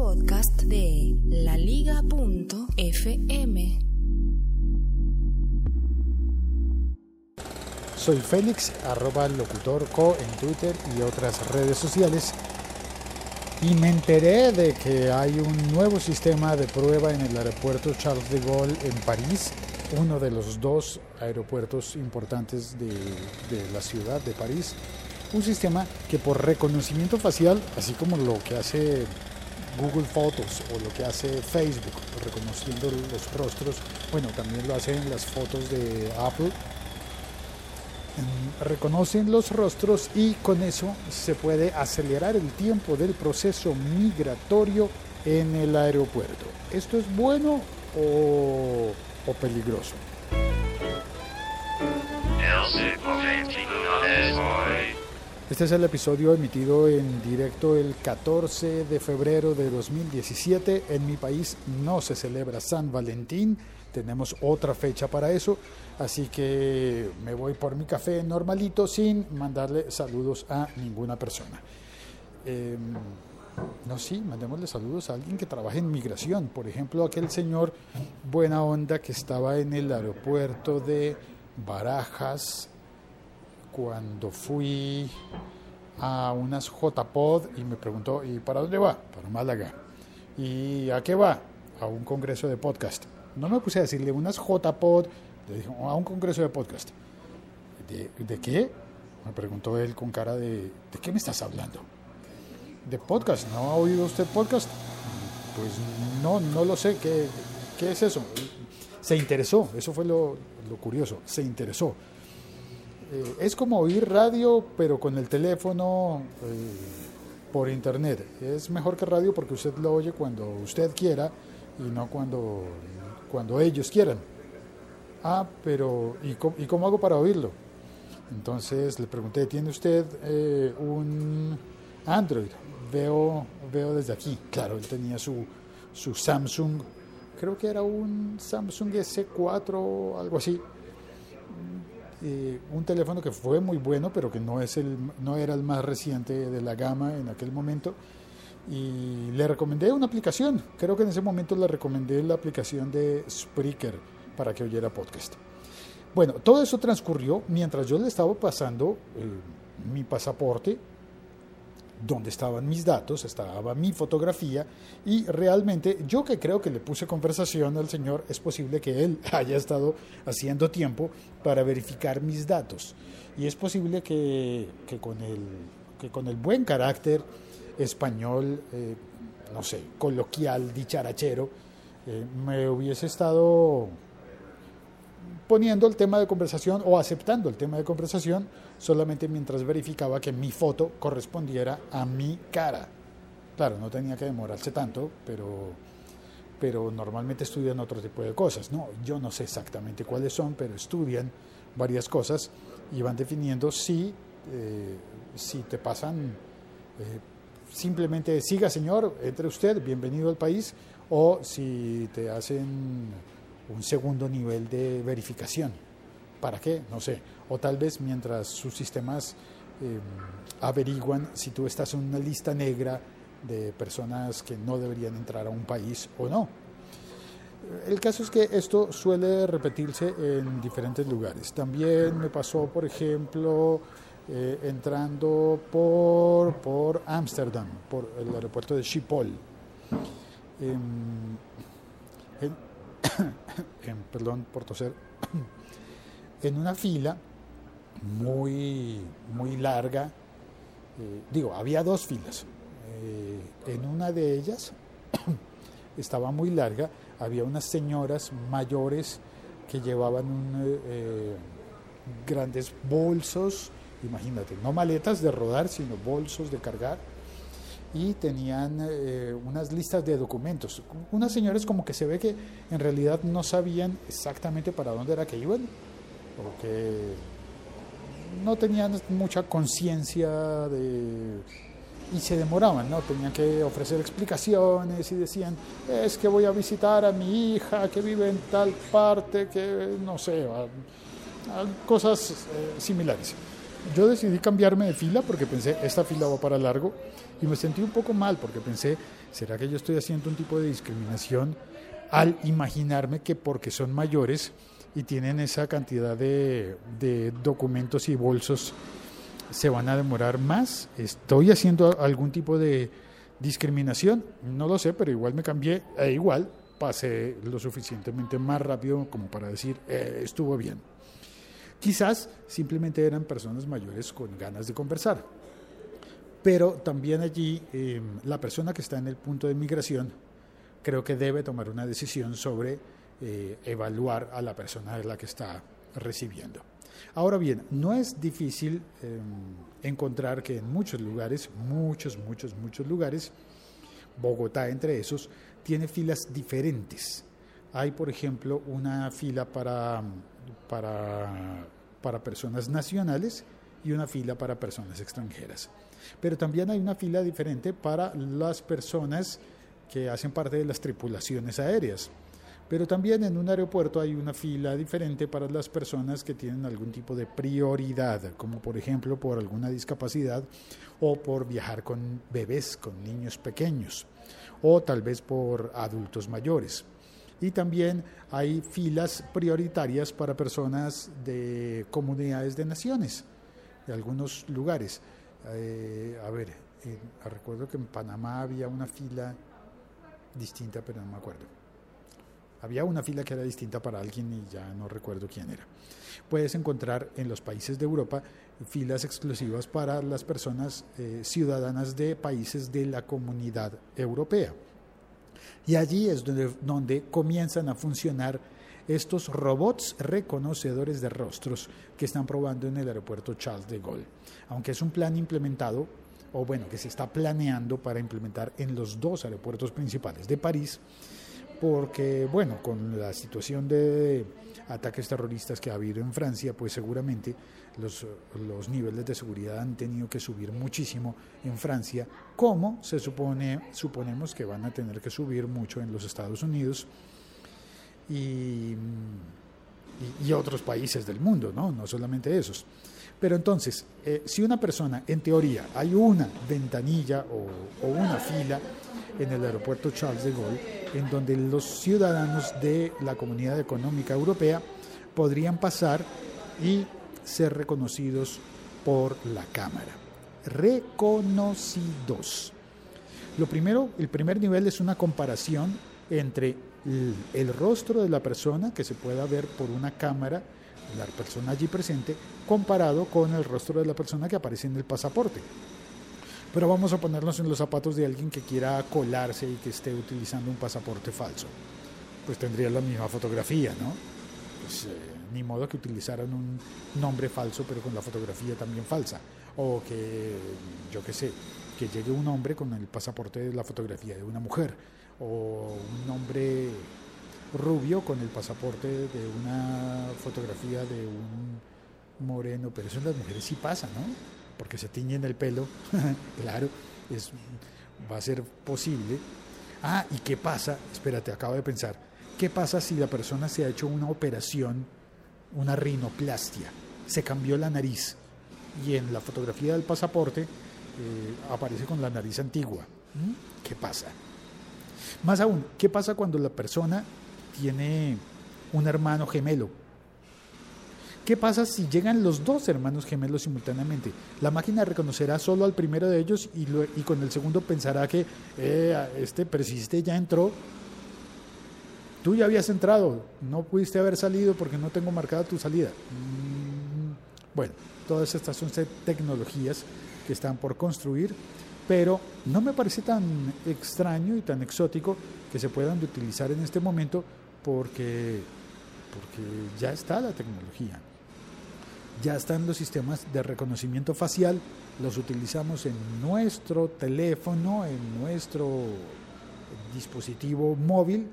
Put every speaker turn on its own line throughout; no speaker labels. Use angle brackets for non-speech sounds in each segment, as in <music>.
podcast de laliga.fm.
Soy Félix, arroba locutorco en Twitter y otras redes sociales. Y me enteré de que hay un nuevo sistema de prueba en el aeropuerto Charles de Gaulle en París, uno de los dos aeropuertos importantes de, de la ciudad de París. Un sistema que por reconocimiento facial, así como lo que hace Google Fotos o lo que hace Facebook, reconociendo los rostros, bueno, también lo hacen las fotos de Apple, reconocen los rostros y con eso se puede acelerar el tiempo del proceso migratorio en el aeropuerto. ¿Esto es bueno o, o peligroso? Este es el episodio emitido en directo el 14 de febrero de 2017. En mi país no se celebra San Valentín, tenemos otra fecha para eso, así que me voy por mi café normalito sin mandarle saludos a ninguna persona. Eh, no, sí, mandémosle saludos a alguien que trabaja en migración, por ejemplo, aquel señor buena onda que estaba en el aeropuerto de Barajas cuando fui a unas JPod y me preguntó, ¿y para dónde va? Para Málaga. ¿Y a qué va? A un congreso de podcast. No me puse a decirle unas JPod, le dije, a un congreso de podcast. ¿De, ¿De, qué? Me preguntó él con cara de, ¿de qué me estás hablando? ¿De podcast? ¿No ha oído usted podcast? Pues no, no lo sé. ¿Qué, qué es eso? Se interesó, eso fue lo, lo curioso, se interesó eh, es como oír radio, pero con el teléfono eh, por internet. Es mejor que radio porque usted lo oye cuando usted quiera y no cuando, cuando ellos quieran. Ah, pero ¿y cómo, ¿y hago para oírlo? Entonces le pregunté, ¿tiene usted eh, un Android? Veo, veo desde aquí. Claro, él tenía su, su Samsung, creo que era un Samsung S4 o algo así eh, un teléfono que fue muy bueno, pero que no, es el, no era el más reciente de la gama en aquel momento. Y le recomendé una aplicación. Creo que en ese momento le recomendé la aplicación de Spreaker para que oyera podcast. Bueno, todo eso transcurrió mientras yo le estaba pasando mi pasaporte donde estaban mis datos, estaba mi fotografía y realmente yo que creo que le puse conversación al señor, es posible que él <laughs> haya estado haciendo tiempo para verificar mis datos. Y es posible que, que con, el, que con el buen carácter español, eh, no sé, coloquial, dicharachero, eh, me hubiese estado poniendo el tema de conversación o aceptando el tema de conversación solamente mientras verificaba que mi foto correspondiera a mi cara. Claro, no tenía que demorarse tanto, pero, pero normalmente estudian otro tipo de cosas. No, yo no sé exactamente cuáles son, pero estudian varias cosas y van definiendo si, eh, si te pasan eh, simplemente siga señor, entre usted, bienvenido al país, o si te hacen un segundo nivel de verificación. ¿Para qué? No sé. O tal vez mientras sus sistemas eh, averiguan si tú estás en una lista negra de personas que no deberían entrar a un país o no. El caso es que esto suele repetirse en diferentes lugares. También me pasó, por ejemplo, eh, entrando por Ámsterdam, por el aeropuerto de Schiphol. Eh, en, <coughs> perdón por toser, en una fila muy, muy larga. Eh, digo, había dos filas. Eh, en una de ellas <clears throat> estaba muy larga, había unas señoras mayores que llevaban eh, grandes bolsos, imagínate, no maletas de rodar, sino bolsos de cargar y tenían eh, unas listas de documentos. Unas señoras como que se ve que en realidad no sabían exactamente para dónde era que iban, porque no tenían mucha conciencia de... y se demoraban, ¿no? Tenían que ofrecer explicaciones y decían, es que voy a visitar a mi hija que vive en tal parte, que no sé, cosas eh, similares. yo decidí cambiarme de fila porque pensé, esta fila va para largo y me sentí un poco mal porque pensé, ¿será que yo estoy haciendo un tipo de discriminación al imaginarme que porque son mayores y tienen esa cantidad de, documentos y bolsos se van a demorar más? ¿Estoy haciendo algún tipo de discriminación? No lo sé, pero igual me cambié e igual pasé lo suficientemente más rápido como para decir, eh, estuvo bien. Quizás simplemente eran personas mayores con ganas de conversar. Pero también allí em, la persona que está en el punto de migración creo que debe tomar una decisión sobre eh, evaluar a la persona de la que está recibiendo. Ahora bien, no es difícil em, encontrar que en muchos lugares, muchos, muchos, muchos lugares, Bogotá entre esos, tiene filas diferentes. Hay, por ejemplo, una fila para para, para personas nacionales y una fila para personas extranjeras. Pero también hay una fila diferente para las personas que hacen parte de las tripulaciones aéreas. Pero también en un aeropuerto hay una fila diferente para las personas que tienen algún tipo de prioridad, como por ejemplo por alguna discapacidad o por viajar con bebés, con niños pequeños, o tal vez por adultos mayores y también hay filas prioritarias para personas de comunidades de naciones, de algunos lugares. Eh, a ver, recuerdo que en Panamá había una fila distinta, pero no me acuerdo. Había una fila que era distinta para alguien y ya no recuerdo quién era. Puedes encontrar en los países de Europa filas exclusivas para las personas eh, ciudadanas de países de la comunidad europea. Y allí es donde, donde comienzan a funcionar estos robots reconocedores de rostros que están probando en el aeropuerto Charles de Gaulle. Aunque es un plan implementado, o bueno, que se está planeando para implementar en los dos aeropuertos principales de París, porque bueno, con la situación de ataques terroristas que ha habido en Francia, pues seguramente los, los niveles de seguridad han tenido que subir muchísimo en Francia, como se supone, suponemos que van a tener que subir mucho en los Estados Unidos y, y, otros países del mundo, ¿no? no solamente esos. Pero entonces, eh, si una persona, en teoría, hay una ventanilla o, o una fila en el aeropuerto Charles de Gaulle, en donde los ciudadanos de la Comunidad Económica Europea podrían pasar y ser reconocidos por la cámara. Reconocidos. Lo primero, el primer nivel es una comparación entre el, rostro de la persona que se pueda ver por una cámara, la persona allí presente, comparado con el rostro de la persona que aparece en el pasaporte. Pero vamos a ponernos en los zapatos de alguien que quiera colarse y que esté utilizando un pasaporte falso. Pues tendría la misma fotografía, ¿no? Pues, eh, ni modo que utilizaran un nombre falso pero con la fotografía también falsa. O que, yo qué sé, que llegue un hombre con el pasaporte de la fotografía de una mujer. O un hombre rubio con el pasaporte de una fotografía de un moreno. Pero eso en las mujeres sí pasa, ¿no? Porque se tiñen el pelo. <laughs> claro, es, va a ser posible. Ah, ¿y qué pasa? Espérate, acabo de pensar. ¿Qué pasa si la persona se ha hecho una operación una rinoplastia, se cambió la nariz y en la fotografía del pasaporte eh, aparece con la nariz antigua. ¿Mm? ¿Qué pasa? Más aún, ¿qué pasa cuando la persona tiene un hermano gemelo? ¿Qué pasa si llegan los dos hermanos gemelos simultáneamente? La máquina reconocerá solo al primero de ellos y, y con el segundo pensará que eh, este persiste, ya entró Tú ya habías entrado, no pudiste haber salido porque no tengo marcada tu salida. Mm, bueno, todas estas son tecnologías que están por construir, pero no me parece tan extraño y tan exótico que se puedan utilizar en este momento porque, porque ya está la tecnología. Ya están los sistemas de reconocimiento facial, los utilizamos en nuestro teléfono, en nuestro dispositivo móvil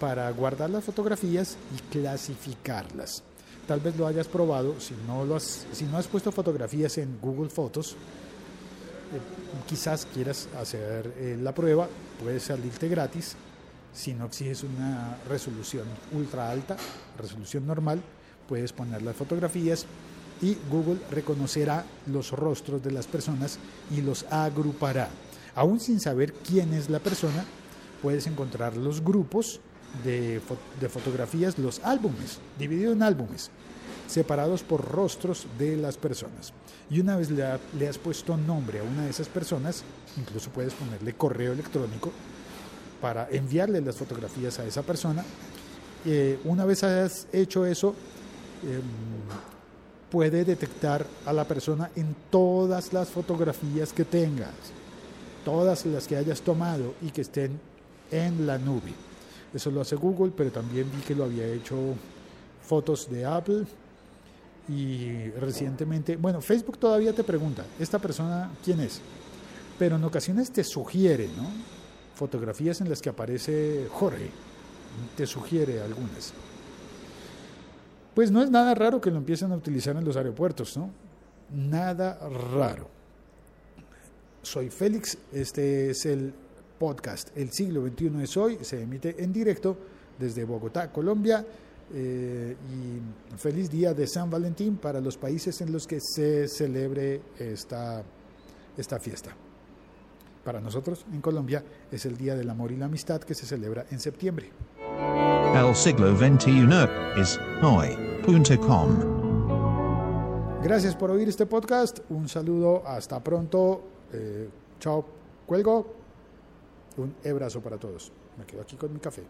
para guardar las fotografías y clasificarlas. Tal vez lo hayas probado, si no, lo has, si no has puesto fotografías en Google Fotos, quizás quieras hacer eh, la prueba, puede salirte gratis. Si no exiges una resolución ultra alta, resolución normal, puedes poner las fotografías y Google reconocerá los rostros de las personas y los agrupará. Aún sin saber quién es la persona, puedes encontrar los grupos de, fotografías, los álbumes, divididos en álbumes, separados por rostros de las personas. Y una vez le, has puesto nombre a una de esas personas, incluso puedes ponerle correo electrónico para enviarle las fotografías a esa persona. Eh, una vez has hecho eso, em, puede detectar a la persona en todas las fotografías que tengas, todas las que hayas tomado y que estén en la nube. Eso lo hace Google, pero también vi que lo había hecho fotos de Apple y recientemente, bueno, Facebook todavía te pregunta, ¿esta persona quién es? Pero en ocasiones te sugiere, ¿no? Fotografías en las que aparece Jorge, te sugiere algunas. Pues no es nada raro que lo empiecen a utilizar en los aeropuertos, ¿no? Nada raro. Soy Félix, este es el podcast El siglo XXI es hoy, se emite en directo desde Bogotá, Colombia. Eh, y feliz día de San Valentín para los países en los que se celebre esta, esta fiesta. Para nosotros, en Colombia, es el Día del Amor y la Amistad que se celebra en septiembre. El siglo XXI es hoy.com. Gracias por oír este podcast. Un saludo. Hasta pronto. Eh, chao. Cuelgo. Un abrazo para todos. Me quedo aquí con mi café.